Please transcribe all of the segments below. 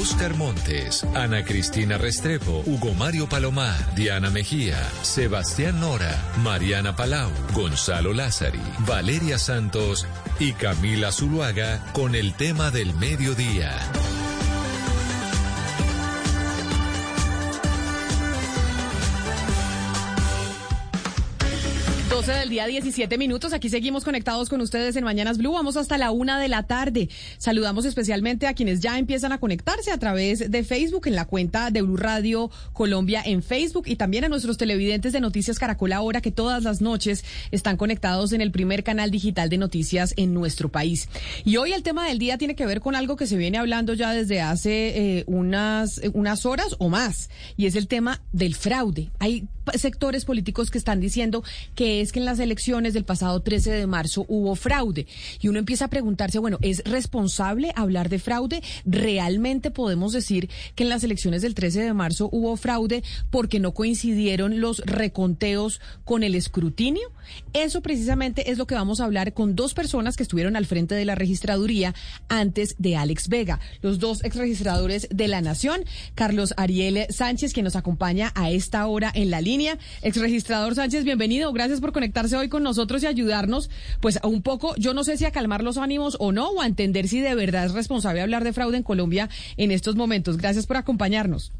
Oscar Montes, Ana Cristina Restrepo, Hugo Mario Palomar, Diana Mejía, Sebastián Nora, Mariana Palau, Gonzalo Lázari, Valeria Santos y Camila Zuluaga con el tema del mediodía. 12 del día, 17 minutos. Aquí seguimos conectados con ustedes en Mañanas Blue. Vamos hasta la una de la tarde. Saludamos especialmente a quienes ya empiezan a conectarse a través de Facebook, en la cuenta de Blue Radio Colombia en Facebook y también a nuestros televidentes de Noticias Caracol ahora que todas las noches están conectados en el primer canal digital de noticias en nuestro país. Y hoy el tema del día tiene que ver con algo que se viene hablando ya desde hace eh, unas, unas horas o más y es el tema del fraude. Hay sectores políticos que están diciendo que es que en las elecciones del pasado 13 de marzo hubo fraude. Y uno empieza a preguntarse, bueno, ¿es responsable hablar de fraude? ¿Realmente podemos decir que en las elecciones del 13 de marzo hubo fraude porque no coincidieron los reconteos con el escrutinio? Eso precisamente es lo que vamos a hablar con dos personas que estuvieron al frente de la registraduría antes de Alex Vega, los dos exregistradores de la Nación, Carlos Ariel Sánchez, quien nos acompaña a esta hora en la línea. Exregistrador Sánchez, bienvenido. Gracias por conectarse hoy con nosotros y ayudarnos, pues a un poco, yo no sé si a calmar los ánimos o no, o a entender si de verdad es responsable hablar de fraude en Colombia en estos momentos. Gracias por acompañarnos.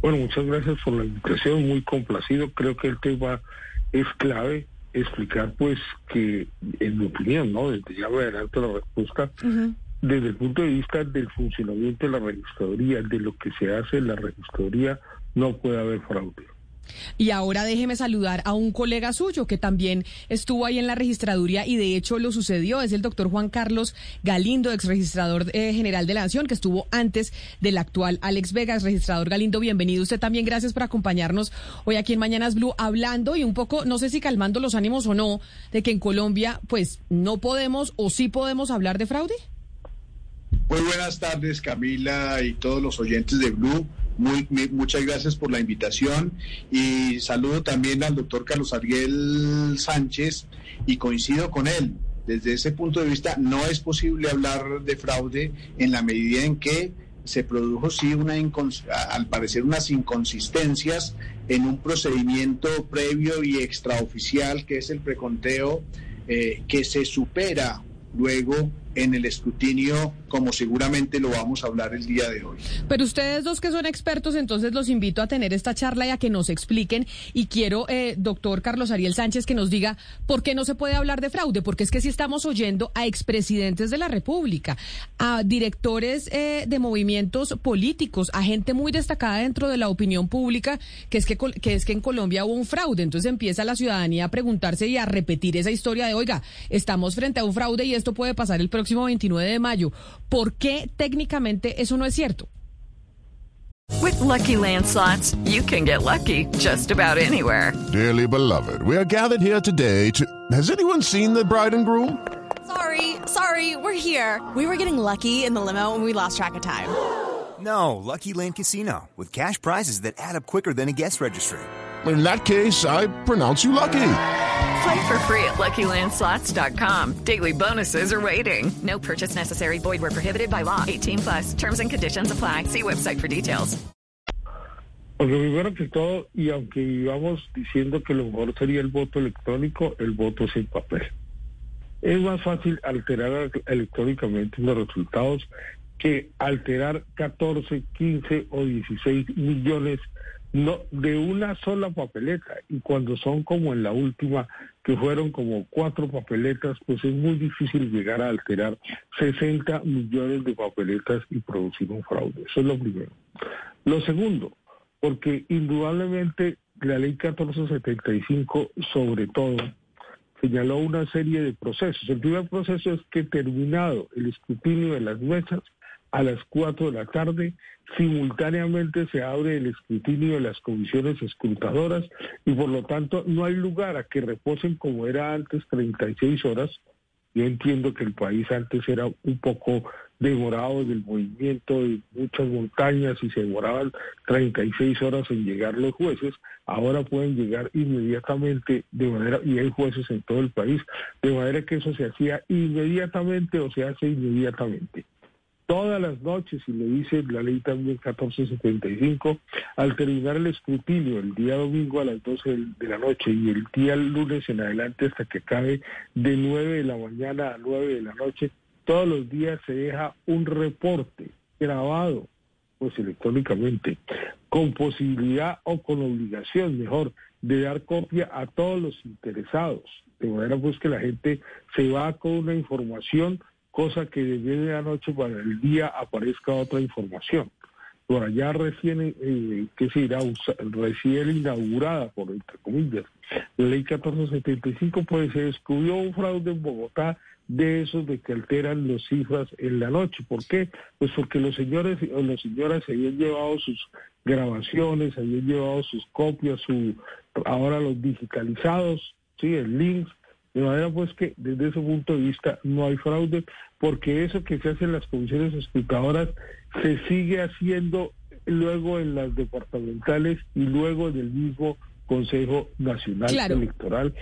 Bueno, muchas gracias por la invitación, muy complacido. Creo que el tema es clave explicar pues que en mi opinión, ¿no? Desde ya me adelanto la respuesta, desde el punto de vista del funcionamiento de la registraduría, de lo que se hace en la registraduría, no puede haber fraude. Y ahora déjeme saludar a un colega suyo que también estuvo ahí en la registraduría y de hecho lo sucedió. Es el doctor Juan Carlos Galindo, ex registrador eh, general de la Nación, que estuvo antes del actual Alex Vegas. Registrador Galindo, bienvenido usted también. Gracias por acompañarnos hoy aquí en Mañanas Blue, hablando y un poco, no sé si calmando los ánimos o no, de que en Colombia, pues no podemos o sí podemos hablar de fraude. Muy buenas tardes, Camila y todos los oyentes de Blue. Muy, muchas gracias por la invitación y saludo también al doctor Carlos Ariel Sánchez y coincido con él. Desde ese punto de vista, no es posible hablar de fraude en la medida en que se produjo, sí, una al parecer unas inconsistencias en un procedimiento previo y extraoficial, que es el preconteo, eh, que se supera luego en el escrutinio, como seguramente lo vamos a hablar el día de hoy. Pero ustedes dos que son expertos, entonces los invito a tener esta charla y a que nos expliquen. Y quiero, eh, doctor Carlos Ariel Sánchez, que nos diga por qué no se puede hablar de fraude, porque es que si estamos oyendo a expresidentes de la República, a directores eh, de movimientos políticos, a gente muy destacada dentro de la opinión pública, que es que, que es que en Colombia hubo un fraude. Entonces empieza la ciudadanía a preguntarse y a repetir esa historia de, oiga, estamos frente a un fraude y esto puede pasar el próximo próximo 29 de mayo. ¿Por qué técnicamente eso no es cierto? With lucky landslots, you can get lucky just about anywhere. Dearly beloved, we are gathered here today to. Has anyone seen the bride and groom? Sorry, sorry, we're here. We were getting lucky in the limo and we lost track of time. No, Lucky Land Casino, with cash prizes that add up quicker than a guest registry. In that case, I pronounce you lucky. Play for free at LuckyLandSlots.com. Daily bonuses are waiting. No purchase necessary. Void were prohibited by law. 18 plus. Terms and conditions apply. See website for details. Porque primero que todo, y aunque íbamos diciendo que lo mejor sería el voto electrónico, el voto sin papel. Es más fácil alterar electrónicamente los resultados que alterar 14, 15 o 16 millones no de una sola papeleta. Y cuando son como en la última que fueron como cuatro papeletas pues es muy difícil llegar a alterar 60 millones de papeletas y producir un fraude. Eso es lo primero. Lo segundo porque indudablemente la ley 1475 sobre todo señaló una serie de procesos. El primer proceso es que terminado el escrutinio de las mesas a las 4 de la tarde. Simultáneamente se abre el escrutinio de las comisiones escrutadoras y por lo tanto no hay lugar a que reposen como era antes 36 horas. Yo entiendo que el país antes era un poco demorado del movimiento de muchas montañas y se demoraban 36 horas en llegar los jueces, ahora pueden llegar inmediatamente de manera, y hay jueces en todo el país, de manera que eso se hacía inmediatamente o se hace inmediatamente. Todas las noches, y lo dice la ley también 1475, al terminar el escrutinio el día domingo a las 12 de la noche y el día lunes en adelante hasta que acabe de 9 de la mañana a 9 de la noche, todos los días se deja un reporte grabado, pues electrónicamente, con posibilidad o con obligación, mejor, de dar copia a todos los interesados, de manera pues que la gente se va con una información cosa que de la noche para el día aparezca otra información. Por allá recién, eh, que se recién inaugurada, por entre comillas, la ley 1475, pues se descubrió un fraude en Bogotá de esos de que alteran las cifras en la noche. ¿Por qué? Pues porque los señores o las señoras se habían llevado sus grabaciones, habían llevado sus copias, su, ahora los digitalizados, sí, el links, de manera pues que desde ese punto de vista no hay fraude, porque eso que se hace en las comisiones explicadoras se sigue haciendo luego en las departamentales y luego en el mismo Consejo Nacional Electoral.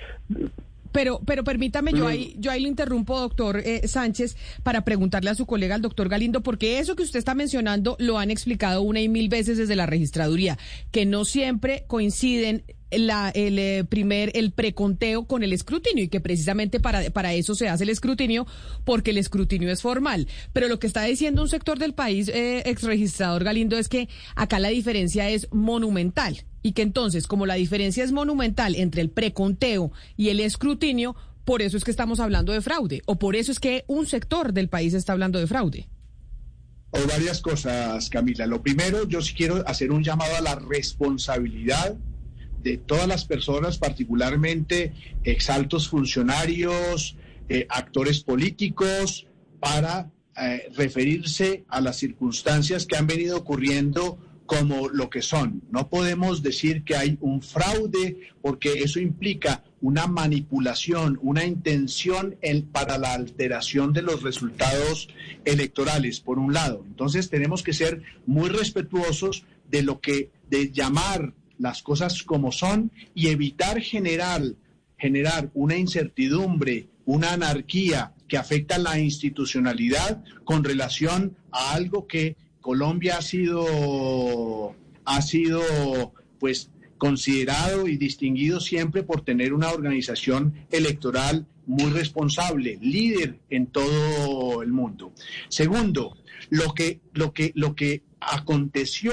Pero, pero permítame, yo ahí, yo ahí le interrumpo, doctor eh, Sánchez, para preguntarle a su colega, el doctor Galindo, porque eso que usted está mencionando lo han explicado una y mil veces desde la registraduría, que no siempre coinciden la, el eh, primer, el preconteo con el escrutinio y que precisamente para, para eso se hace el escrutinio porque el escrutinio es formal. Pero lo que está diciendo un sector del país, eh, ex registrador Galindo, es que acá la diferencia es monumental y que entonces, como la diferencia es monumental entre el preconteo y el escrutinio, por eso es que estamos hablando de fraude o por eso es que un sector del país está hablando de fraude. O varias cosas, Camila. Lo primero, yo sí quiero hacer un llamado a la responsabilidad de todas las personas, particularmente exaltos funcionarios, eh, actores políticos, para eh, referirse a las circunstancias que han venido ocurriendo como lo que son. No podemos decir que hay un fraude porque eso implica una manipulación, una intención para la alteración de los resultados electorales, por un lado. Entonces tenemos que ser muy respetuosos de lo que, de llamar las cosas como son y evitar generar, generar una incertidumbre, una anarquía que afecta la institucionalidad con relación a algo que Colombia ha sido, ha sido pues considerado y distinguido siempre por tener una organización electoral muy responsable, líder en todo el mundo. Segundo, lo que, lo que, lo que aconteció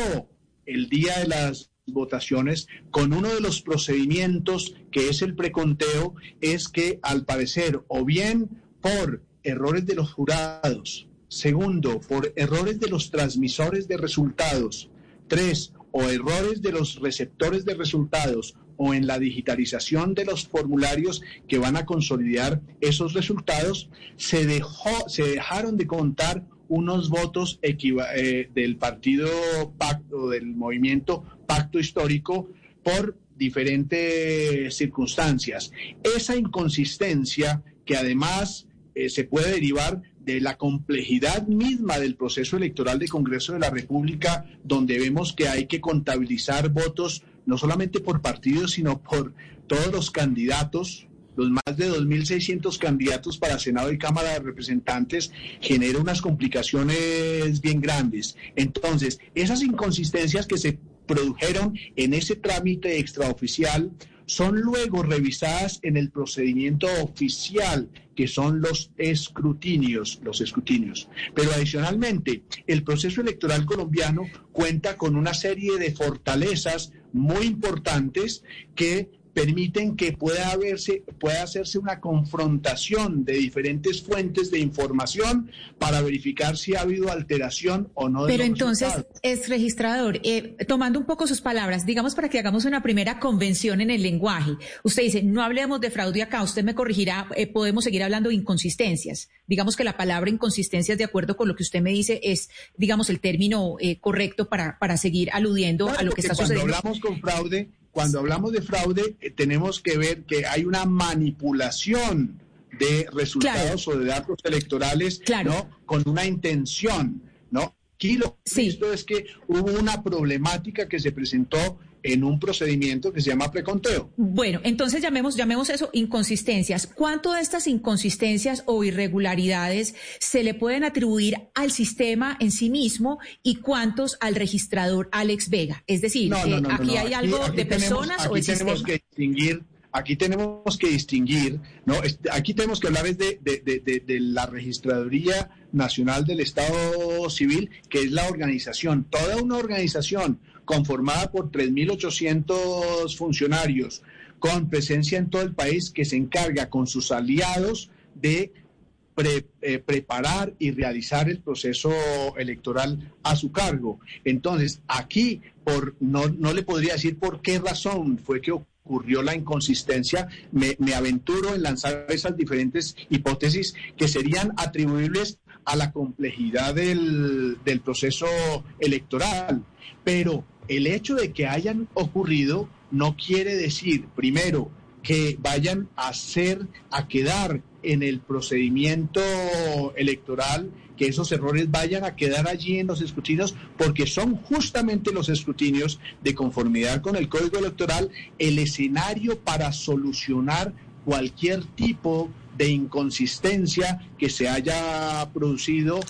el día de las votaciones con uno de los procedimientos que es el preconteo es que al parecer o bien por errores de los jurados, segundo por errores de los transmisores de resultados, tres o errores de los receptores de resultados o en la digitalización de los formularios que van a consolidar esos resultados, se, dejó, se dejaron de contar unos votos eh, del partido del movimiento pacto histórico por diferentes circunstancias. Esa inconsistencia que además eh, se puede derivar de la complejidad misma del proceso electoral de Congreso de la República, donde vemos que hay que contabilizar votos no solamente por partidos, sino por todos los candidatos, los más de 2.600 candidatos para Senado y Cámara de Representantes genera unas complicaciones bien grandes. Entonces, esas inconsistencias que se produjeron en ese trámite extraoficial son luego revisadas en el procedimiento oficial, que son los escrutinios, los escrutinios. Pero adicionalmente, el proceso electoral colombiano cuenta con una serie de fortalezas muy importantes que permiten que pueda, haberse, pueda hacerse una confrontación de diferentes fuentes de información para verificar si ha habido alteración o no. Pero entonces, es registrador, eh, tomando un poco sus palabras, digamos para que hagamos una primera convención en el lenguaje. Usted dice, no hablemos de fraude acá, usted me corregirá, eh, podemos seguir hablando de inconsistencias. Digamos que la palabra inconsistencias, de acuerdo con lo que usted me dice, es, digamos, el término eh, correcto para, para seguir aludiendo a lo que está sucediendo. Cuando hablamos con fraude, cuando hablamos de fraude, eh, tenemos que ver que hay una manipulación de resultados o de datos electorales, ¿no? Con una intención, ¿no? Aquí lo que es que hubo una problemática que se presentó en un procedimiento que se llama preconteo. Bueno, entonces llamemos, llamemos eso inconsistencias. ¿Cuánto de estas inconsistencias o irregularidades se le pueden atribuir al sistema en sí mismo y cuántos al registrador Alex Vega? Es decir, eh, aquí hay algo de personas o el tenemos que distinguir aquí tenemos que distinguir, ¿no? Aquí tenemos que hablar de, de, de, la Registraduría Nacional del Estado Civil, que es la organización, toda una organización conformada por 3.800 funcionarios con presencia en todo el país que se encarga con sus aliados de eh, preparar y realizar el proceso electoral a su cargo. Entonces, aquí por, no, no le podría decir por qué razón fue que ocurrió la inconsistencia, me, me aventuro en lanzar esas diferentes hipótesis que serían atribuibles a la complejidad del, del proceso electoral. Pero el hecho de que hayan ocurrido no quiere decir, primero, que vayan a ser, a quedar en el procedimiento electoral, que esos errores vayan a quedar allí en los escrutinios, porque son justamente los escrutinios de conformidad con el Código Electoral el escenario para solucionar cualquier tipo de inconsistencia que se haya producido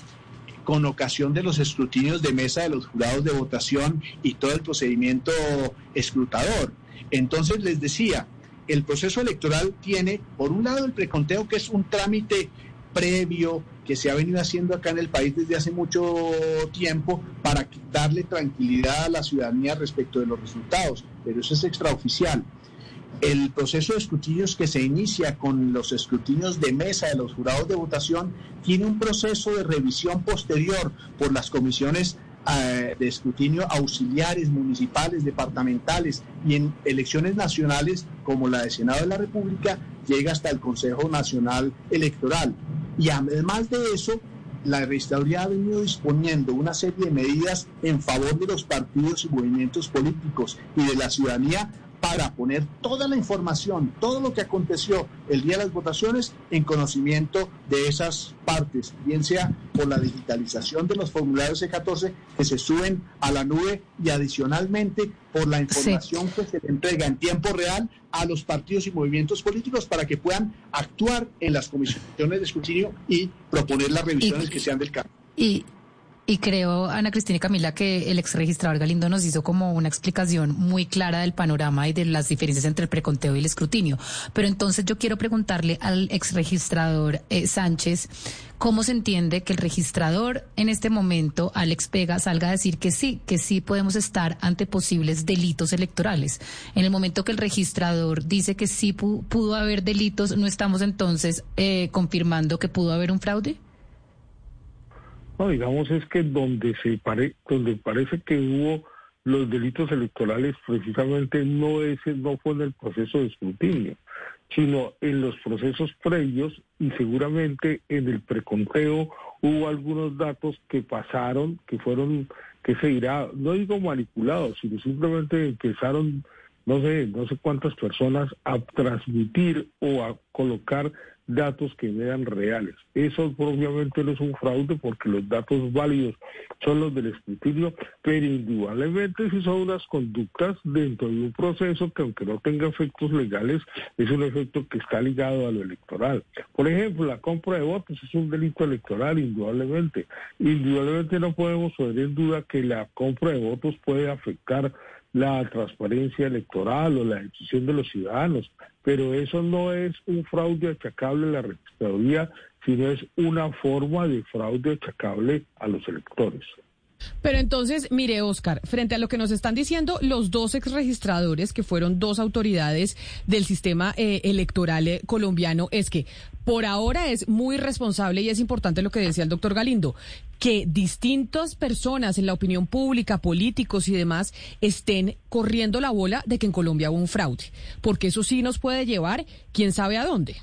con ocasión de los escrutinios de mesa de los jurados de votación y todo el procedimiento escrutador. Entonces les decía, el proceso electoral tiene, por un lado, el preconteo, que es un trámite previo que se ha venido haciendo acá en el país desde hace mucho tiempo para darle tranquilidad a la ciudadanía respecto de los resultados, pero eso es extraoficial el proceso de escrutinios que se inicia con los escrutinios de mesa de los jurados de votación tiene un proceso de revisión posterior por las comisiones eh, de escrutinio auxiliares, municipales, departamentales y en elecciones nacionales como la de Senado de la República llega hasta el Consejo Nacional Electoral. Y además de eso, la registraduría ha venido disponiendo una serie de medidas en favor de los partidos y movimientos políticos y de la ciudadanía para poner toda la información, todo lo que aconteció el día de las votaciones en conocimiento de esas partes, bien sea por la digitalización de los formularios C14 que se suben a la nube y adicionalmente por la información que se entrega en tiempo real a los partidos y movimientos políticos para que puedan actuar en las comisiones de escrutinio y proponer las revisiones que sean del caso. Y, y creo, Ana Cristina y Camila, que el ex registrador Galindo nos hizo como una explicación muy clara del panorama y de las diferencias entre el preconteo y el escrutinio. Pero entonces yo quiero preguntarle al ex registrador eh, Sánchez, ¿cómo se entiende que el registrador en este momento, Alex Pega, salga a decir que sí, que sí podemos estar ante posibles delitos electorales? En el momento que el registrador dice que sí pudo, haber delitos, ¿no estamos entonces eh, confirmando que pudo haber un fraude? No, digamos es que donde se pare, donde parece que hubo los delitos electorales precisamente no ese no fue en el proceso de escrutinio, sino en los procesos previos y seguramente en el preconteo hubo algunos datos que pasaron, que fueron, que se dirá, no digo manipulados, sino simplemente empezaron, no sé, no sé cuántas personas a transmitir o a colocar datos que vean reales. Eso obviamente no es un fraude porque los datos válidos son los del escrutinio, pero indudablemente si son unas conductas dentro de un proceso que aunque no tenga efectos legales, es un efecto que está ligado a lo electoral. Por ejemplo, la compra de votos es un delito electoral, indudablemente. Indudablemente no podemos poner en duda que la compra de votos puede afectar la transparencia electoral o la decisión de los ciudadanos, pero eso no es un fraude achacable a la registraduría, sino es una forma de fraude achacable a los electores. Pero entonces, mire, Oscar, frente a lo que nos están diciendo los dos ex registradores, que fueron dos autoridades del sistema eh, electoral eh, colombiano, es que por ahora es muy responsable y es importante lo que decía el doctor Galindo, que distintas personas en la opinión pública, políticos y demás, estén corriendo la bola de que en Colombia hubo un fraude, porque eso sí nos puede llevar quién sabe a dónde.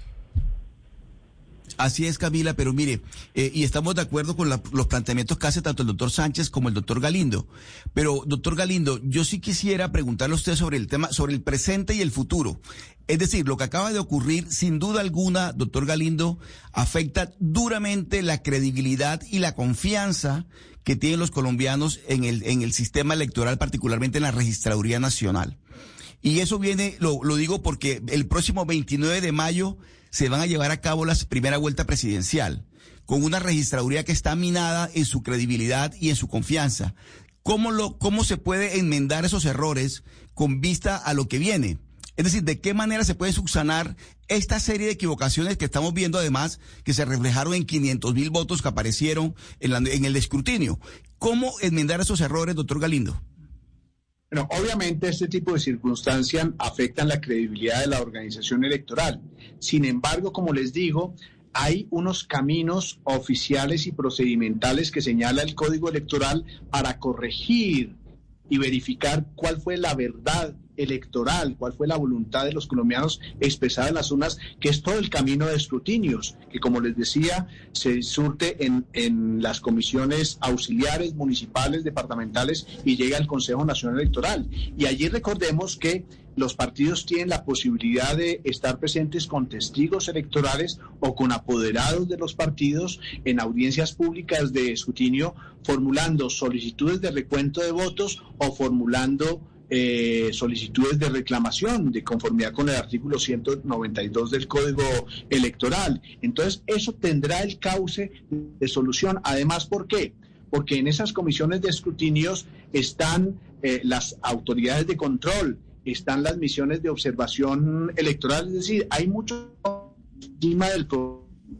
Así es, Camila, pero mire, eh, y estamos de acuerdo con los planteamientos que hace tanto el doctor Sánchez como el doctor Galindo. Pero, doctor Galindo, yo sí quisiera preguntarle a usted sobre el tema, sobre el presente y el futuro. Es decir, lo que acaba de ocurrir, sin duda alguna, doctor Galindo, afecta duramente la credibilidad y la confianza que tienen los colombianos en el, en el sistema electoral, particularmente en la Registraduría Nacional. Y eso viene, lo, lo digo porque el próximo 29 de mayo se van a llevar a cabo la primera vuelta presidencial, con una registraduría que está minada en su credibilidad y en su confianza. ¿Cómo, lo, ¿Cómo se puede enmendar esos errores con vista a lo que viene? Es decir, ¿de qué manera se puede subsanar esta serie de equivocaciones que estamos viendo además que se reflejaron en 500 mil votos que aparecieron en, en el escrutinio? ¿Cómo enmendar esos errores, doctor Galindo? Obviamente este tipo de circunstancias afectan la credibilidad de la organización electoral. Sin embargo, como les digo, hay unos caminos oficiales y procedimentales que señala el Código Electoral para corregir y verificar cuál fue la verdad electoral, cuál fue la voluntad de los colombianos expresada en las urnas, que es todo el camino de escrutinios, que como les decía, se surte en, en las comisiones auxiliares, municipales, departamentales y llega al Consejo Nacional Electoral. Y allí recordemos que los partidos tienen la posibilidad de estar presentes con testigos electorales o con apoderados de los partidos en audiencias públicas de escrutinio, formulando solicitudes de recuento de votos o formulando eh, solicitudes de reclamación de conformidad con el artículo 192 del Código Electoral. Entonces, eso tendrá el cauce de solución. Además, ¿por qué? Porque en esas comisiones de escrutinios están eh, las autoridades de control, están las misiones de observación electoral, es decir, hay mucho encima del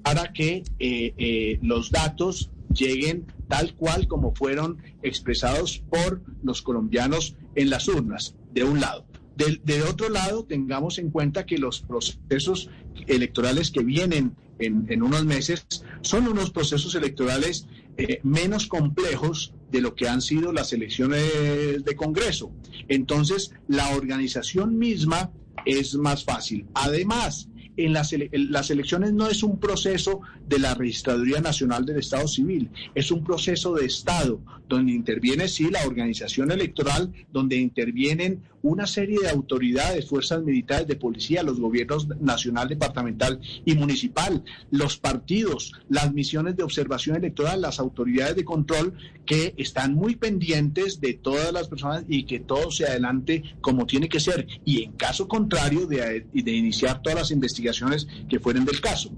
para que eh, los datos lleguen tal cual como fueron expresados por los colombianos en las urnas, de un lado. De, otro lado, tengamos en cuenta que los procesos electorales que vienen en, unos meses son unos procesos electorales eh, menos complejos de lo que han sido las elecciones de Congreso. Entonces, la organización misma es más fácil. Además, en las, las elecciones no es un proceso de la Registraduría Nacional del Estado Civil, es un proceso de Estado donde interviene, sí, la organización electoral, donde intervienen una serie de autoridades, fuerzas militares, de policía, los gobiernos nacional, departamental y municipal, los partidos, las misiones de observación electoral, las autoridades de control que están muy pendientes de todas las personas y que todo se adelante como tiene que ser. Y en caso contrario, de, de iniciar todas las investigaciones que fueren del caso.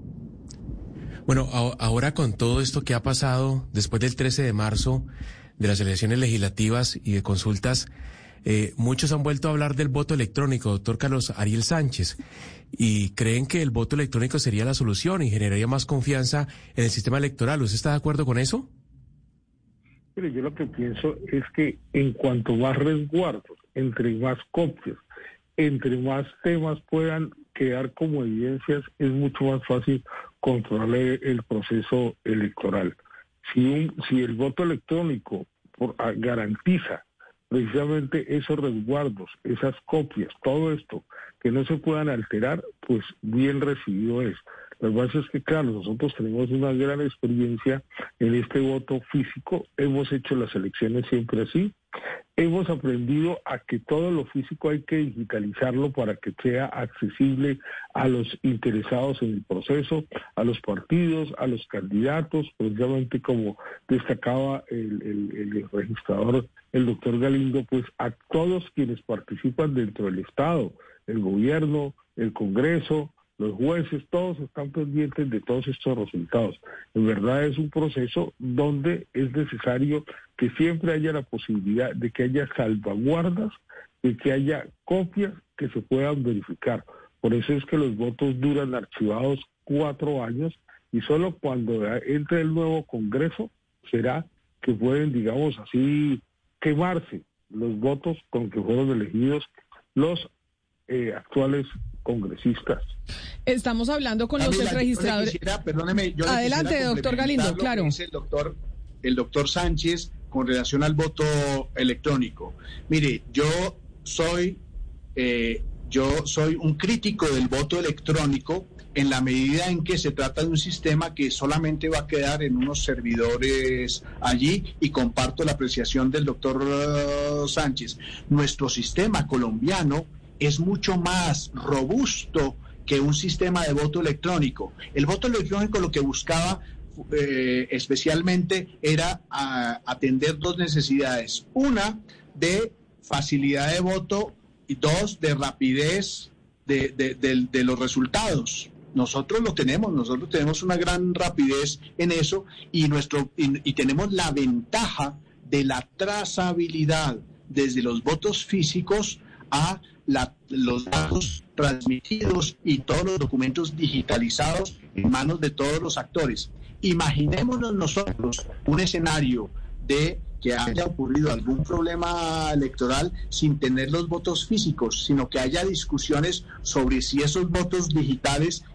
Bueno, ahora con todo esto que ha pasado después del 13 de marzo de las elecciones legislativas y de consultas, eh, muchos han vuelto a hablar del voto electrónico, doctor Carlos Ariel Sánchez, y creen que el voto electrónico sería la solución y generaría más confianza en el sistema electoral. ¿Usted está de acuerdo con eso? Mire, yo lo que pienso es que en cuanto más resguardos, entre más copias, entre más temas puedan quedar como evidencias, es mucho más fácil controlar el proceso electoral. Si, un, si el voto electrónico ah, garantiza precisamente esos resguardos, esas copias, todo esto, que no se puedan alterar, pues bien recibido es. Lo que pasa es que, claro, nosotros tenemos una gran experiencia en este voto físico, hemos hecho las elecciones siempre así, hemos aprendido a que todo lo físico hay que digitalizarlo para que sea accesible a los interesados en el proceso, a los partidos, a los candidatos, precisamente como destacaba el, el registrador, el doctor Galindo, pues a todos quienes participan dentro del Estado, el gobierno, el Congreso, los jueces, todos están pendientes de todos estos resultados. En verdad es un proceso donde es necesario que siempre haya la posibilidad de que haya salvaguardas, de que haya copias que se puedan verificar. Por eso es que los votos duran archivados cuatro años y solo cuando entre el nuevo Congreso será que pueden, digamos así, quemarse los votos con que fueron elegidos los eh, actuales congresistas. Estamos hablando con los registradores. perdóneme, Adelante, doctor Galindo, claro. el doctor, el doctor Sánchez con relación al voto electrónico. Mire, yo soy eh, yo soy un crítico del voto electrónico en la medida en que se trata de un sistema que solamente va a quedar en unos servidores allí y comparto la apreciación del doctor uh, Sánchez. Nuestro sistema colombiano es mucho más robusto que un sistema de voto electrónico. El voto electrónico lo que buscaba eh, especialmente era atender dos necesidades. Una, de facilidad de voto y dos, de rapidez de, los resultados. Nosotros lo tenemos, nosotros tenemos una gran rapidez en eso y, nuestro, y, tenemos la ventaja de la trazabilidad desde los votos físicos a los datos transmitidos y todos los documentos digitalizados en manos de todos los actores. Imaginémonos nosotros un escenario de que haya ocurrido algún problema electoral sin tener los votos físicos, sino que haya discusiones sobre si esos votos digitales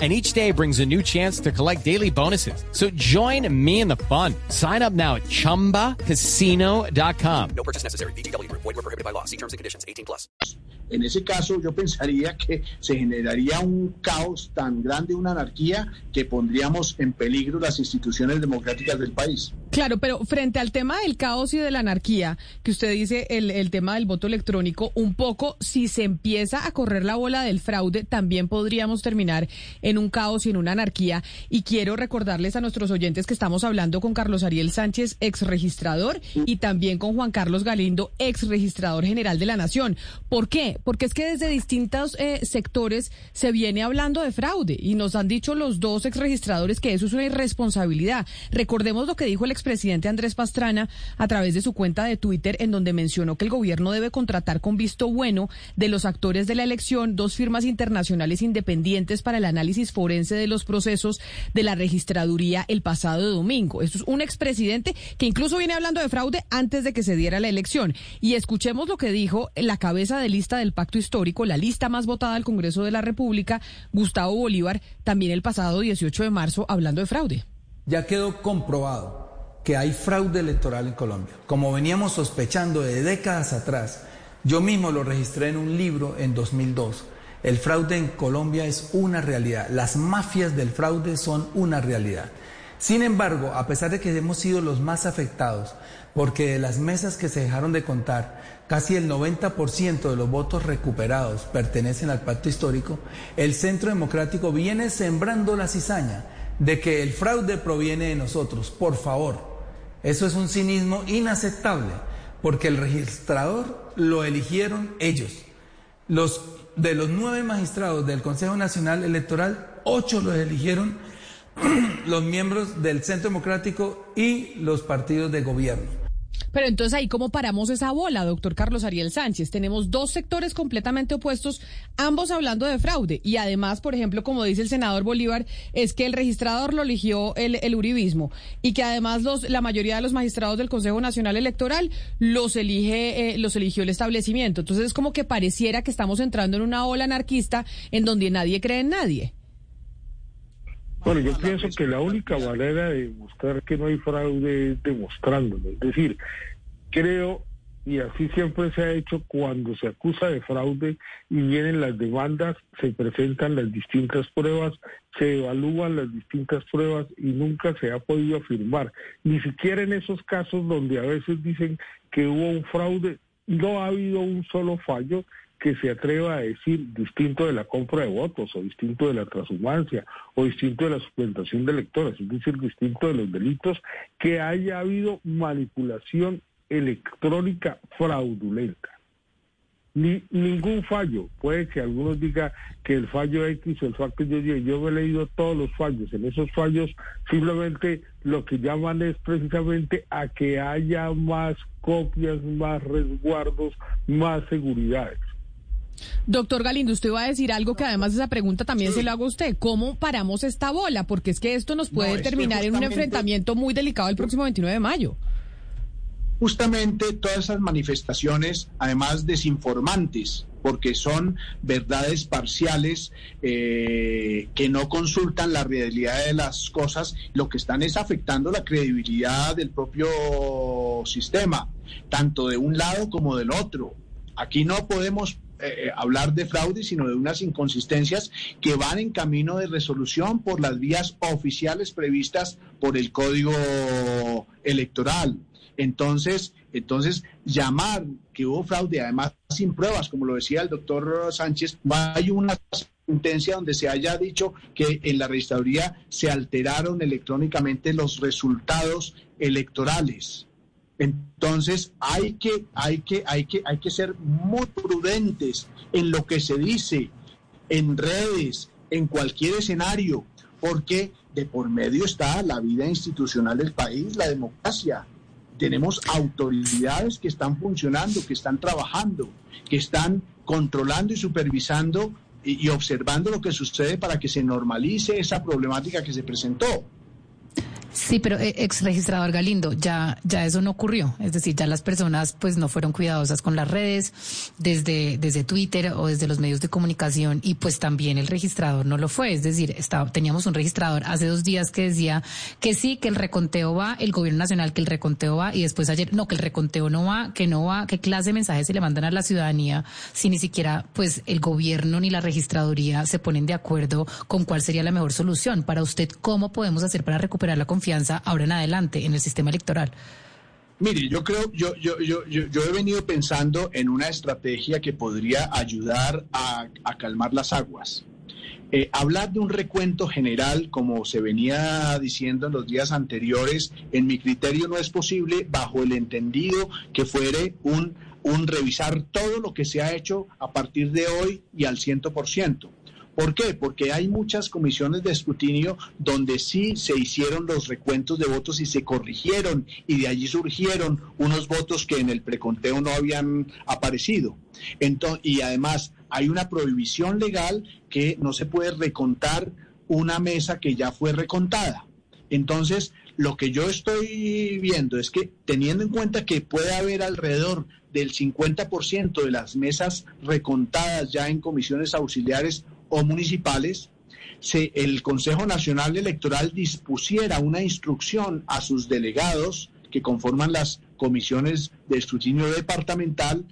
and each day brings a new chance to collect daily bonuses. So join me in the fun. Sign up now at ChumbaCasino.com. No purchase necessary. BGW. Void were prohibited by law. See terms and conditions. 18 plus. En ese caso, yo pensaría que se generaría un caos tan grande, una anarquía, que pondríamos en peligro las instituciones democráticas del país. Claro, pero frente al tema del caos y de la anarquía, que usted dice el, tema del voto electrónico, un poco, si se empieza a correr la bola del fraude, también podríamos terminar en un caos y en una anarquía. Y quiero recordarles a nuestros oyentes que estamos hablando con Carlos Ariel Sánchez, ex registrador, y también con Juan Carlos Galindo, ex registrador general de la Nación. ¿Por qué? Porque es que desde distintos eh, sectores se viene hablando de fraude y nos han dicho los dos ex registradores que eso es una irresponsabilidad. Recordemos lo que dijo el expresidente Andrés Pastrana a través de su cuenta de Twitter, en donde mencionó que el gobierno debe contratar con visto bueno de los actores de la elección dos firmas internacionales independientes para el análisis forense de los procesos de la registraduría el pasado domingo. Esto es un expresidente que incluso viene hablando de fraude antes de que se diera la elección. Y escuchemos lo que dijo la cabeza de lista del pacto histórico, la lista más votada del Congreso de la República, Gustavo Bolívar, también el pasado 18 de marzo, hablando de fraude. Ya quedó comprobado que hay fraude electoral en Colombia. Como veníamos sospechando de décadas atrás, yo mismo lo registré en un libro en 2002 el fraude en Colombia es una realidad. Las mafias del fraude son una realidad. Sin embargo, a pesar de que hemos sido los más afectados, porque de las mesas que se dejaron de contar, casi el 90% de los votos recuperados pertenecen al pacto histórico, el Centro Democrático viene sembrando la cizaña de que el fraude proviene de nosotros. Por favor, eso es un cinismo inaceptable, porque el registrador lo eligieron ellos. Los de los nueve magistrados del Consejo Nacional Electoral, ocho los eligieron los miembros del Centro Democrático y los partidos de gobierno. Pero entonces ahí cómo paramos esa bola, doctor Carlos Ariel Sánchez. Tenemos dos sectores completamente opuestos, ambos hablando de fraude. Y además, por ejemplo, como dice el senador Bolívar, es que el registrador lo eligió el, uribismo y que además los, la mayoría de los magistrados del Consejo Nacional Electoral los elige, eh, los eligió el establecimiento. Entonces es como que pareciera que estamos entrando en una ola anarquista en donde nadie cree en nadie. Bueno, yo pienso que la única manera de demostrar que no hay fraude es demostrándolo. Es decir, creo, y así siempre se ha hecho cuando se acusa de fraude y vienen las demandas, se presentan las distintas pruebas, se evalúan las distintas pruebas y nunca se ha podido afirmar. Ni siquiera en esos casos donde a veces dicen que hubo un fraude, no ha habido un solo fallo que se atreva a decir distinto de la compra de votos o distinto de la transhumancia o distinto de la suplantación de electores, es decir, distinto de los delitos, que haya habido manipulación electrónica fraudulenta. Ni, ningún fallo. Puede que algunos digan que el fallo X o el fallo Y, yo he leído todos los fallos. En esos fallos simplemente lo que llaman es precisamente a que haya más copias, más resguardos, más seguridades. Doctor Galindo, usted va a decir algo que además esa pregunta también se lo hago a usted. ¿Cómo paramos esta bola? Porque es que esto nos puede No, terminar en un enfrentamiento muy delicado el próximo 29 de mayo. Justamente todas esas manifestaciones, además desinformantes, porque son verdades parciales eh, que no consultan la realidad de las cosas, lo que están es afectando la credibilidad del propio sistema, tanto de un lado como del otro. Aquí no podemos eh, hablar de fraude, sino de unas inconsistencias que van en camino de resolución por las vías oficiales previstas por el Código Electoral. Entonces, entonces llamar que hubo fraude, además sin pruebas, como lo decía el doctor Sánchez, hay una sentencia donde se haya dicho que en la registraduría se alteraron electrónicamente los resultados electorales. Entonces hay que, hay que, hay que, hay que ser muy prudentes en lo que se dice en redes, en cualquier escenario, porque de por medio está la vida institucional del país, la democracia. Tenemos autoridades que están funcionando, que están trabajando, que están controlando y supervisando y, y observando lo que sucede para que se normalice esa problemática que se presentó. Sí, pero eh, ex registrador Galindo, ya, ya eso no ocurrió. Es decir, ya las personas pues no fueron cuidadosas con las redes, desde, desde Twitter o desde los medios de comunicación, y pues también el registrador no lo fue. Es decir, estaba, teníamos un registrador hace dos días que decía que sí, que el reconteo va, el gobierno nacional que el reconteo va, y después ayer, no, que el reconteo no va, que no va, qué clase de mensajes se le mandan a la ciudadanía si ni siquiera pues el gobierno ni la registraduría se ponen de acuerdo con cuál sería la mejor solución. Para usted, ¿cómo podemos hacer para recuperar la confianza ahora en adelante en el sistema electoral? Mire, yo creo, yo, yo, yo, yo, he venido pensando en una estrategia que podría ayudar a, calmar las aguas. Eh, hablar de un recuento general, como se venía diciendo en los días anteriores, en mi criterio no es posible bajo el entendido que fuere un, un revisar todo lo que se ha hecho a partir de hoy y al 100%. ¿Por qué? Porque hay muchas comisiones de escrutinio donde sí se hicieron los recuentos de votos y se corrigieron y de allí surgieron unos votos que en el preconteo no habían aparecido. Entonces, y además hay una prohibición legal que no se puede recontar una mesa que ya fue recontada. Entonces, lo que yo estoy viendo es que teniendo en cuenta que puede haber alrededor del 50% de las mesas recontadas ya en comisiones auxiliares o municipales, se, el Consejo Nacional Electoral dispusiera una instrucción a sus delegados que conforman las comisiones de escrutinio departamental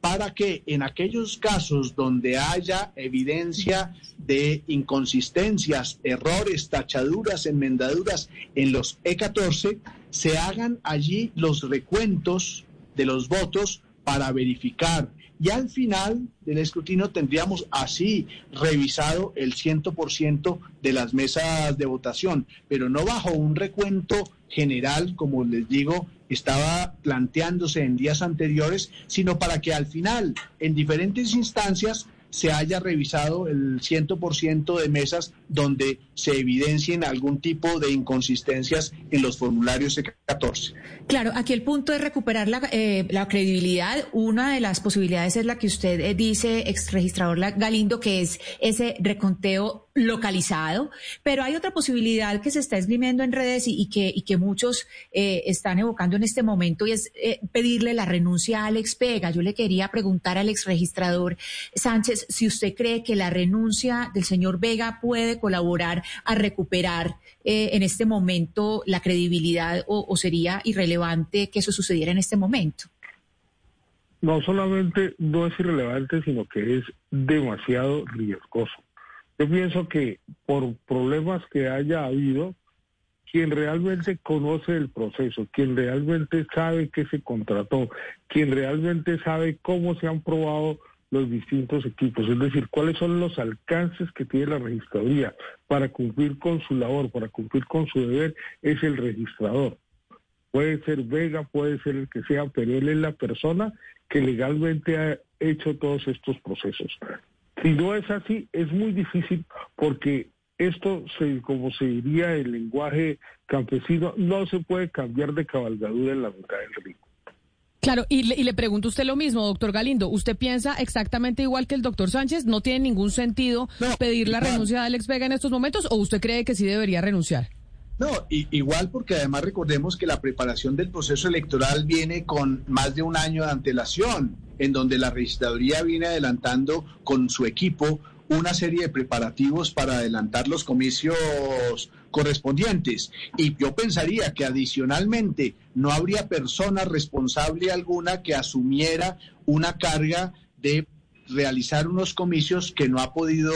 para que en aquellos casos donde haya evidencia de inconsistencias, errores, tachaduras, enmendaduras en los E14, se hagan allí los recuentos de los votos para verificar. Y al final del escrutinio tendríamos así revisado el 100% de las mesas de votación, pero no bajo un recuento general, como les digo, estaba planteándose en días anteriores, sino para que al final, en diferentes instancias, se haya revisado el 100% de mesas donde se evidencien algún tipo de inconsistencias en los formularios E14. Claro, aquí el punto es recuperar la, eh, la credibilidad. Una de las posibilidades es la que usted eh, dice, ex registrador Galindo, que es ese reconteo localizado, pero hay otra posibilidad que se está esgrimiendo en redes y, que, muchos eh, están evocando en este momento y es eh, pedirle la renuncia a Alex Pega. Yo le quería preguntar al ex registrador Sánchez si usted cree que la renuncia del señor Vega puede colaborar a recuperar eh, en este momento la credibilidad o, o sería irrelevante que eso sucediera en este momento. No solamente no es irrelevante, sino que es demasiado riesgoso. Yo pienso que por problemas que haya habido, quien realmente conoce el proceso, quien realmente sabe qué se contrató, quien realmente sabe cómo se han probado los distintos equipos, es decir, cuáles son los alcances que tiene la registraduría para cumplir con su labor, para cumplir con su deber, es el registrador. Puede ser Vega, puede ser el que sea, pero él es la persona que legalmente ha hecho todos estos procesos. Si no es así, es muy difícil porque esto, se, como se diría en lenguaje campesino, no se puede cambiar de cabalgadura en la mitad del río. Claro, y le, y le pregunto a usted lo mismo, doctor Galindo. ¿Usted piensa exactamente igual que el doctor Sánchez? ¿No tiene ningún sentido pedir la renuncia de Alex Vega en estos momentos o usted cree que sí debería renunciar? No, igual porque además recordemos que la preparación del proceso electoral viene con más de un año de antelación, en donde la registraduría viene adelantando con su equipo una serie de preparativos para adelantar los comicios correspondientes. Y yo pensaría que adicionalmente no habría persona responsable alguna que asumiera una carga de realizar unos comicios que no ha podido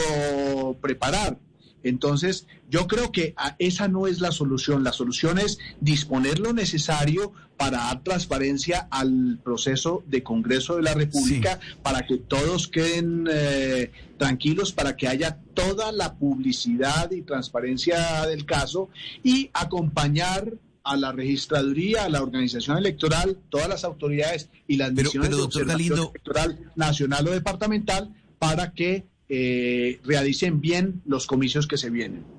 preparar. Entonces, yo creo que esa no es la solución. La solución es disponer lo necesario para dar transparencia al proceso de Congreso de la República, para que todos queden eh, tranquilos, para que haya toda la publicidad y transparencia del caso y acompañar a la registraduría, a la organización electoral, todas las autoridades y las misiones de electoral nacional o departamental para que eh, realicen bien los comicios que se vienen.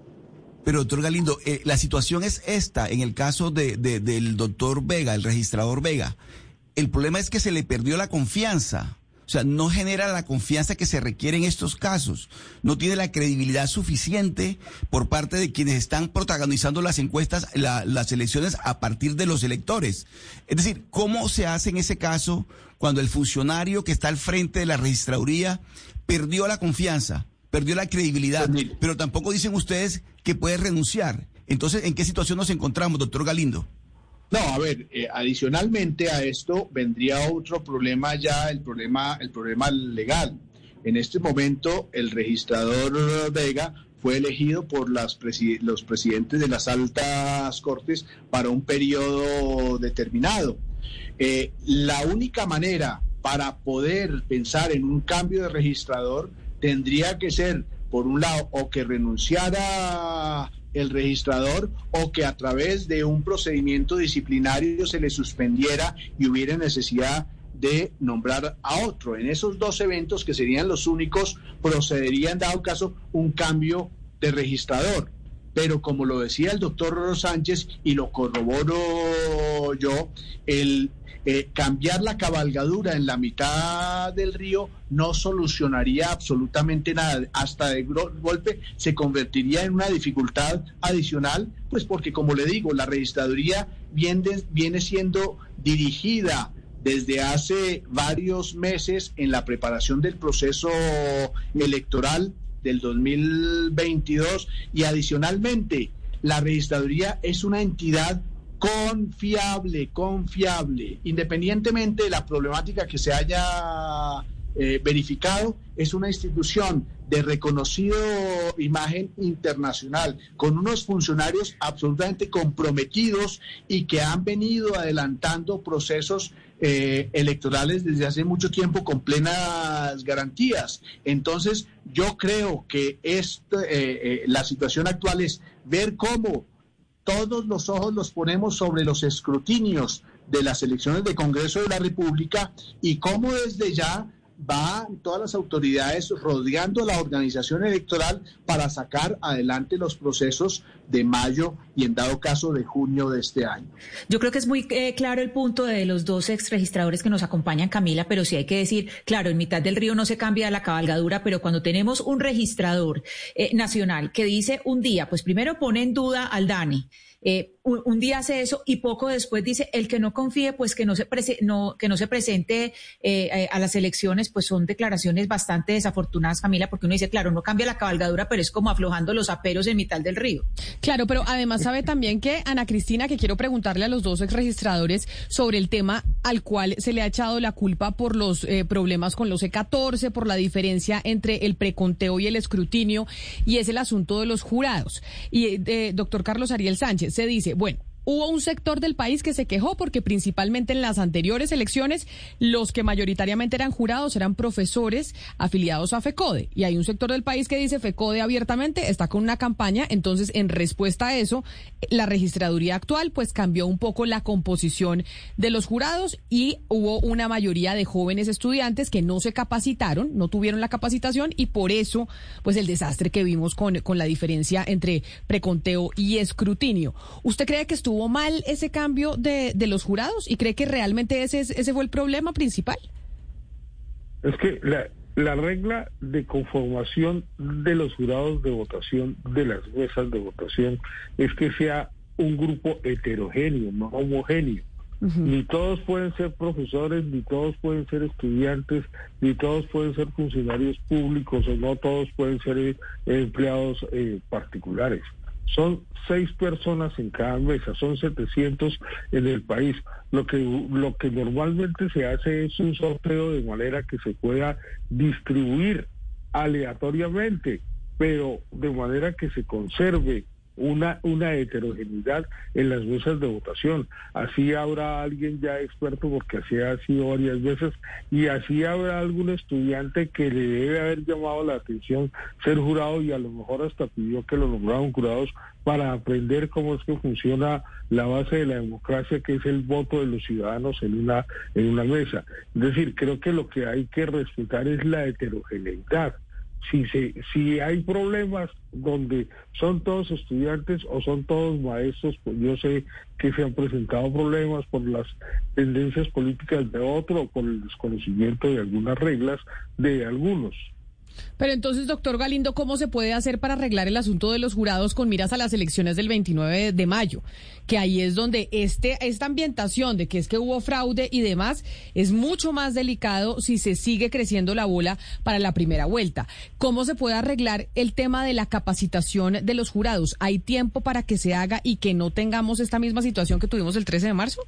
Pero, doctor Galindo, eh, la situación es esta, en el caso de, del doctor Vega, el registrador Vega. El problema es que se le perdió la confianza. O sea, no genera la confianza que se requiere en estos casos. No tiene la credibilidad suficiente por parte de quienes están protagonizando las encuestas, las elecciones a partir de los electores. Es decir, ¿cómo se hace en ese caso cuando el funcionario que está al frente de la registraduría perdió la confianza, perdió la credibilidad, pero tampoco dicen ustedes que puede renunciar. Entonces, ¿en qué situación nos encontramos, doctor Galindo? No, a ver, eh, adicionalmente a esto vendría otro problema ya, el problema, el problema legal. En este momento, el registrador Vega fue elegido por las los presidentes de las altas cortes para un periodo determinado. Eh, la única manera para poder pensar en un cambio de registrador tendría que ser, por un lado, o que renunciara el registrador o que a través de un procedimiento disciplinario se le suspendiera y hubiera necesidad de nombrar a otro. En esos dos eventos, que serían los únicos, procedería en dado caso un cambio de registrador. Pero como lo decía el doctor Sánchez y lo corroboro yo, el eh, cambiar la cabalgadura en la mitad del río no solucionaría absolutamente nada. Hasta de golpe se convertiría en una dificultad adicional, pues porque como le digo, la registraduría viene, viene siendo dirigida desde hace varios meses en la preparación del proceso electoral del 2022 y adicionalmente la registraduría es una entidad confiable, confiable, independientemente de la problemática que se haya eh, verificado, es una institución de reconocido imagen internacional, con unos funcionarios absolutamente comprometidos y que han venido adelantando procesos eh, electorales desde hace mucho tiempo con plenas garantías. Entonces, yo creo que eh, la situación actual es ver cómo todos los ojos los ponemos sobre los escrutinios de las elecciones de Congreso de la República y cómo desde ya van todas las autoridades rodeando la organización electoral para sacar adelante los procesos de mayo y en dado caso de junio de este año. Yo creo que es muy eh, claro el punto de los dos exregistradores que nos acompañan, Camila, pero sí hay que decir, claro, en mitad del río no se cambia la cabalgadura, pero cuando tenemos un registrador eh, nacional que dice un día, pues primero pone en duda al DANI, eh, un, día hace eso y poco después dice el que no confíe, pues que no se, no, que no se presente eh, a las elecciones, pues son declaraciones bastante desafortunadas, Camila, porque uno dice, claro, no cambia la cabalgadura, pero es como aflojando los aperos en mitad del río. Claro, pero además sabe también que, Ana Cristina, que quiero preguntarle a los dos ex registradores sobre el tema al cual se le ha echado la culpa por los eh, problemas con los E14, por la diferencia entre el preconteo y el escrutinio, y es el asunto de los jurados. Y, doctor Carlos Ariel Sánchez, se dice, bueno, hubo un sector del país que se quejó porque principalmente en las anteriores elecciones los que mayoritariamente eran jurados eran profesores afiliados a FECODE. Y hay un sector del país que dice FECODE abiertamente está con una campaña. Entonces, en respuesta a eso, la registraduría actual pues cambió un poco la composición de los jurados y hubo una mayoría de jóvenes estudiantes que no se capacitaron, no tuvieron la capacitación y por eso pues el desastre que vimos con, con la diferencia entre preconteo y escrutinio. ¿Usted cree que estuvo estuvo mal ese cambio de, de los jurados y cree que realmente ese, ese fue el problema principal. Es que la, la regla de conformación de los jurados de votación, de las mesas de votación, es que sea un grupo heterogéneo, no homogéneo. Ni todos pueden ser profesores, ni todos pueden ser estudiantes, ni todos pueden ser funcionarios públicos o no todos pueden ser eh, empleados eh, particulares. Son seis personas en cada mesa, son 700 en el país. Lo que, lo que normalmente se hace es un sorteo de manera que se pueda distribuir aleatoriamente, pero de manera que se conserve una, una heterogeneidad en las mesas de votación. Así habrá alguien ya experto, porque así ha sido varias veces, y así habrá algún estudiante que le debe haber llamado la atención ser jurado y a lo mejor hasta pidió que lo nombraran jurados para aprender cómo es que funciona la base de la democracia, que es el voto de los ciudadanos en una, en una mesa. Es decir, creo que lo que hay que respetar es la heterogeneidad si, se, si hay problemas donde son todos estudiantes o son todos maestros, pues yo sé que se han presentado problemas por las tendencias políticas de otro o por el desconocimiento de algunas reglas de algunos. Pero entonces, doctor Galindo, ¿cómo se puede hacer para arreglar el asunto de los jurados con miras a las elecciones del 29 de mayo? Que ahí es donde este, esta ambientación de que es que hubo fraude y demás es mucho más delicado si se sigue creciendo la bola para la primera vuelta. ¿Cómo se puede arreglar el tema de la capacitación de los jurados? ¿Hay tiempo para que se haga y que no tengamos esta misma situación que tuvimos el 13 de marzo?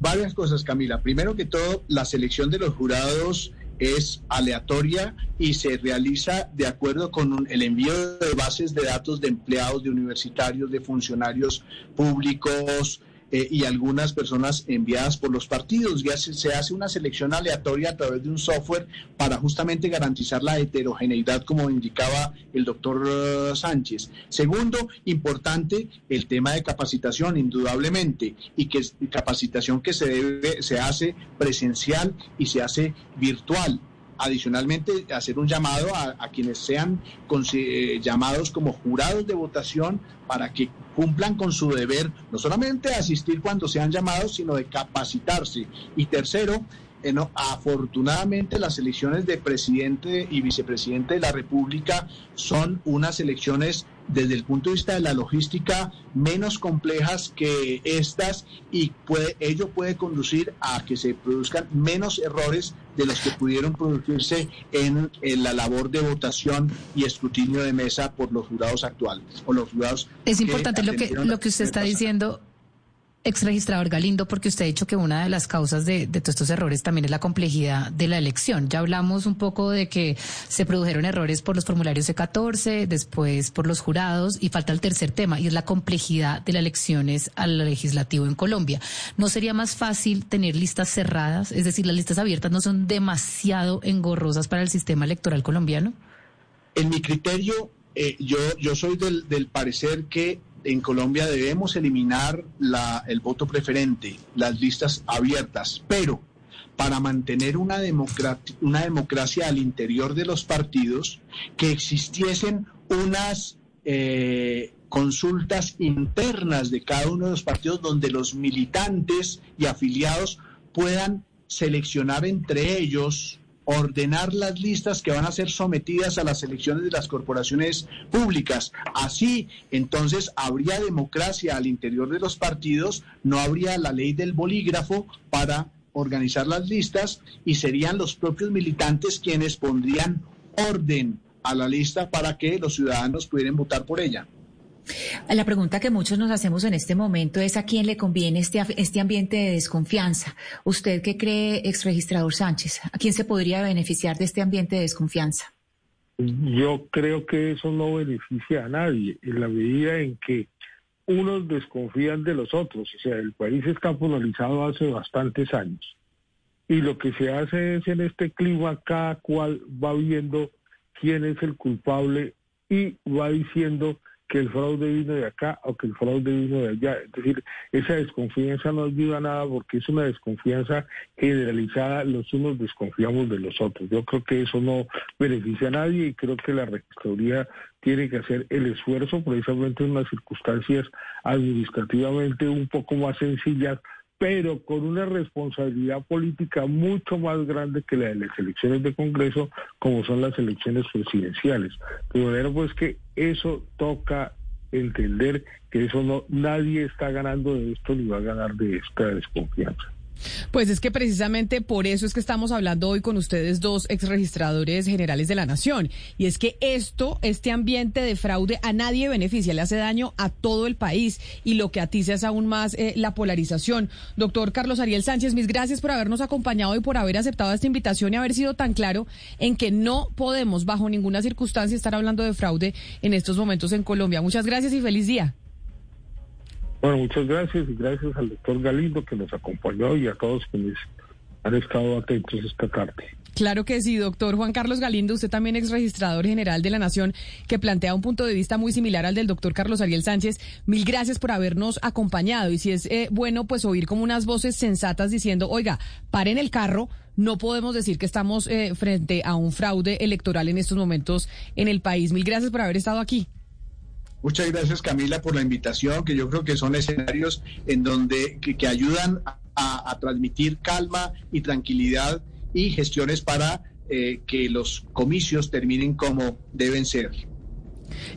Varias cosas, Camila. Primero que todo, la selección de los jurados es aleatoria y se realiza de acuerdo con el envío de bases de datos de empleados, de universitarios, de funcionarios públicos, eh, y algunas personas enviadas por los partidos. Ya se, hace una selección aleatoria a través de un software para justamente garantizar la heterogeneidad, como indicaba el doctor eh, Sánchez. Segundo, importante el tema de capacitación, indudablemente, y que capacitación que se debe, se hace presencial y se hace virtual adicionalmente hacer un llamado a, quienes sean eh, llamados como jurados de votación para que cumplan con su deber, no solamente de asistir cuando sean llamados, sino de capacitarse. Y tercero, eh, afortunadamente las elecciones de presidente y vicepresidente de la República son unas elecciones desde el punto de vista de la logística menos complejas que estas y puede, ello puede conducir a que se produzcan menos errores de los que pudieron producirse en, la labor de votación y escrutinio de mesa por los jurados actuales o los jurados. Es importante lo que, lo que usted está diciendo ex registrador Galindo, porque usted ha dicho que una de las causas de, todos estos errores también es la complejidad de la elección. Ya hablamos un poco de que se produjeron errores por los formularios C14, después por los jurados, y falta el tercer tema, y es la complejidad de las elecciones al legislativo en Colombia. ¿No sería más fácil tener listas cerradas? Es decir, las listas abiertas no son demasiado engorrosas para el sistema electoral colombiano. En mi criterio, eh, yo, soy del parecer que en Colombia debemos eliminar la, el voto preferente, las listas abiertas, pero para mantener una, democracia al interior de los partidos, que existiesen unas eh, consultas internas de cada uno de los partidos donde los militantes y afiliados puedan seleccionar entre ellos ordenar las listas que van a ser sometidas a las elecciones de las corporaciones públicas. Así, entonces, habría democracia al interior de los partidos, no habría la ley del bolígrafo para organizar las listas y serían los propios militantes quienes pondrían orden a la lista para que los ciudadanos pudieran votar por ella. La pregunta que muchos nos hacemos en este momento es a quién le conviene este, este ambiente de desconfianza. ¿Usted qué cree, ex registrador Sánchez? ¿A quién se podría beneficiar de este ambiente de desconfianza? Yo creo que eso no beneficia a nadie en la medida en que unos desconfían de los otros. O sea, el país está polarizado hace bastantes años. Y lo que se hace es en este clima, cada cual va viendo quién es el culpable y va diciendo que el fraude vino de acá o que el fraude vino de allá. Es decir, esa desconfianza no ayuda a nada porque es una desconfianza generalizada, los unos desconfiamos de los otros. Yo creo que eso no beneficia a nadie y creo que la registraduría tiene que hacer el esfuerzo precisamente en unas circunstancias administrativamente un poco más sencillas pero con una responsabilidad política mucho más grande que la de las elecciones de Congreso, como son las elecciones presidenciales. De manera pues que eso toca entender que eso no nadie está ganando de esto ni va a ganar de esta desconfianza. Pues es que precisamente por eso es que estamos hablando hoy con ustedes dos ex registradores generales de la Nación. Y es que esto, este ambiente de fraude a nadie beneficia, le hace daño a todo el país y lo que aticia es aún más eh, la polarización. Doctor Carlos Ariel Sánchez, mis gracias por habernos acompañado y por haber aceptado esta invitación y haber sido tan claro en que no podemos bajo ninguna circunstancia estar hablando de fraude en estos momentos en Colombia. Muchas gracias y feliz día. Bueno, muchas gracias y gracias al doctor Galindo que nos acompañó y a todos quienes han estado atentos esta tarde. Claro que sí, doctor Juan Carlos Galindo, usted también ex registrador general de la Nación, que plantea un punto de vista muy similar al del doctor Carlos Ariel Sánchez. Mil gracias por habernos acompañado y si es eh, bueno, pues oír como unas voces sensatas diciendo, oiga, paren el carro, no podemos decir que estamos eh, frente a un fraude electoral en estos momentos en el país. Mil gracias por haber estado aquí. Muchas gracias Camila por la invitación, que yo creo que son escenarios en donde que, ayudan a, transmitir calma y tranquilidad y gestiones para eh, que los comicios terminen como deben ser.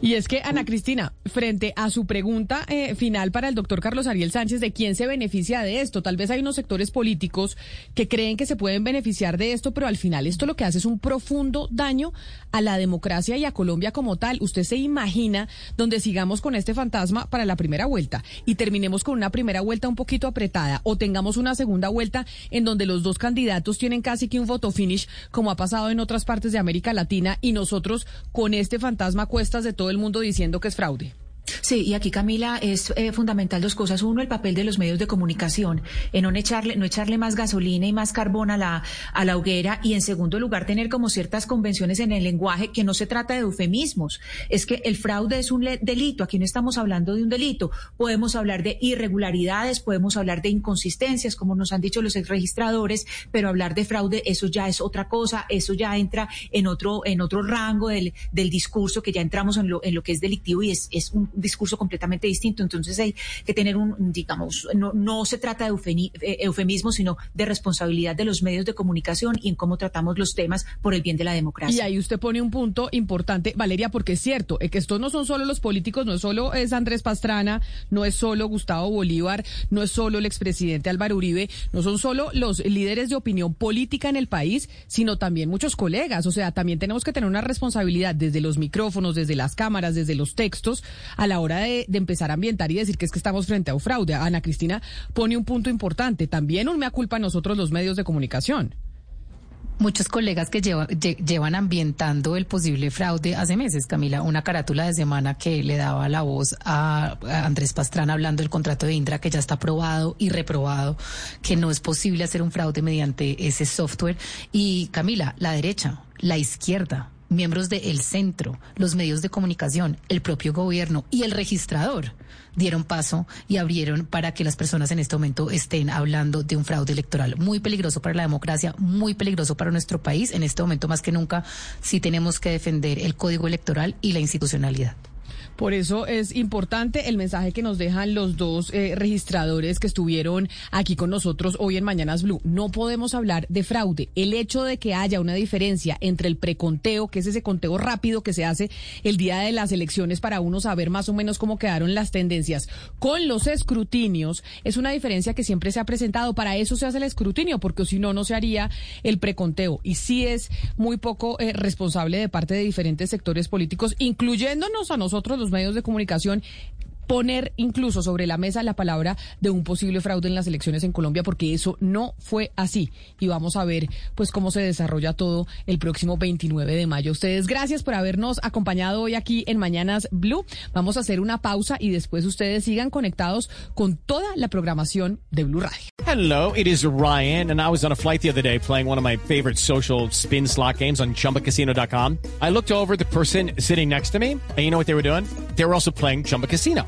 Y es que, Ana Cristina, frente a su pregunta eh, final para el doctor Carlos Ariel Sánchez de quién se beneficia de esto, tal vez hay unos sectores políticos que creen que se pueden beneficiar de esto, pero al final esto lo que hace es un profundo daño a la democracia y a Colombia como tal. Usted se imagina donde sigamos con este fantasma para la primera vuelta y terminemos con una primera vuelta un poquito apretada o tengamos una segunda vuelta en donde los dos candidatos tienen casi que un voto finish como ha pasado en otras partes de América Latina y nosotros con este fantasma cuestas de todo el mundo diciendo que es fraude. Sí, y aquí Camila es eh, fundamental dos cosas. Uno, el papel de los medios de comunicación, en no echarle, no echarle más gasolina y más carbón a la, a la hoguera. Y en segundo lugar, tener como ciertas convenciones en el lenguaje que no se trata de eufemismos. Es que el fraude es un delito. Aquí no estamos hablando de un delito. Podemos hablar de irregularidades, podemos hablar de inconsistencias, como nos han dicho los registradores, pero hablar de fraude, eso ya es otra cosa. Eso ya entra en otro, en otro rango del, del discurso que ya entramos en lo, en lo que es delictivo y es, es un discurso completamente distinto. Entonces hay que tener un, digamos, no, no se trata de eh, eufemismo, sino de responsabilidad de los medios de comunicación y en cómo tratamos los temas por el bien de la democracia. Y ahí usted pone un punto importante, Valeria, porque es cierto, es que estos no son solo los políticos, no es solo es Andrés Pastrana, no es solo Gustavo Bolívar, no es solo el expresidente Álvaro Uribe, no son solo los líderes de opinión política en el país, sino también muchos colegas. O sea, también tenemos que tener una responsabilidad desde los micrófonos, desde las cámaras, desde los textos, a la hora de, empezar a ambientar y decir que es que estamos frente a un fraude. Ana Cristina pone un punto importante, también un mea culpa a nosotros los medios de comunicación. Muchos colegas que llevan ambientando el posible fraude hace meses, Camila, una carátula de semana que le daba la voz a, Andrés Pastrana hablando del contrato de Indra que ya está aprobado y reprobado, que no es posible hacer un fraude mediante ese software. Y Camila, la derecha, la izquierda, miembros del centro, los medios de comunicación, el propio gobierno y el registrador dieron paso y abrieron para que las personas en este momento estén hablando de un fraude electoral muy peligroso para la democracia, muy peligroso para nuestro país. En este momento más que nunca sí tenemos que defender el código electoral y la institucionalidad. Por eso es importante el mensaje que nos dejan los dos eh, registradores que estuvieron aquí con nosotros hoy en Mañanas Blue. No podemos hablar de fraude. El hecho de que haya una diferencia entre el preconteo, que es ese conteo rápido que se hace el día de las elecciones para uno saber más o menos cómo quedaron las tendencias, con los escrutinios, es una diferencia que siempre se ha presentado. Para eso se hace el escrutinio, porque si no, no se haría el preconteo. Y sí es muy poco eh, responsable de parte de diferentes sectores políticos, incluyéndonos a nosotros los medios de comunicación poner incluso sobre la mesa la palabra de un posible fraude en las elecciones en Colombia, porque eso no fue así. Y vamos a ver pues cómo se desarrolla todo el próximo 29 de mayo. Ustedes, gracias por habernos acompañado hoy aquí en Mañanas Blue. Vamos a hacer una pausa y después ustedes sigan conectados con toda la programación de Blue Radio. Hello, it is Ryan, and I was on a flight the other day playing one of my favorite social spin slot games on chumbacasino.com. I looked over the person sitting next to me, and you know what they were doing? They were also playing Chumba Casino.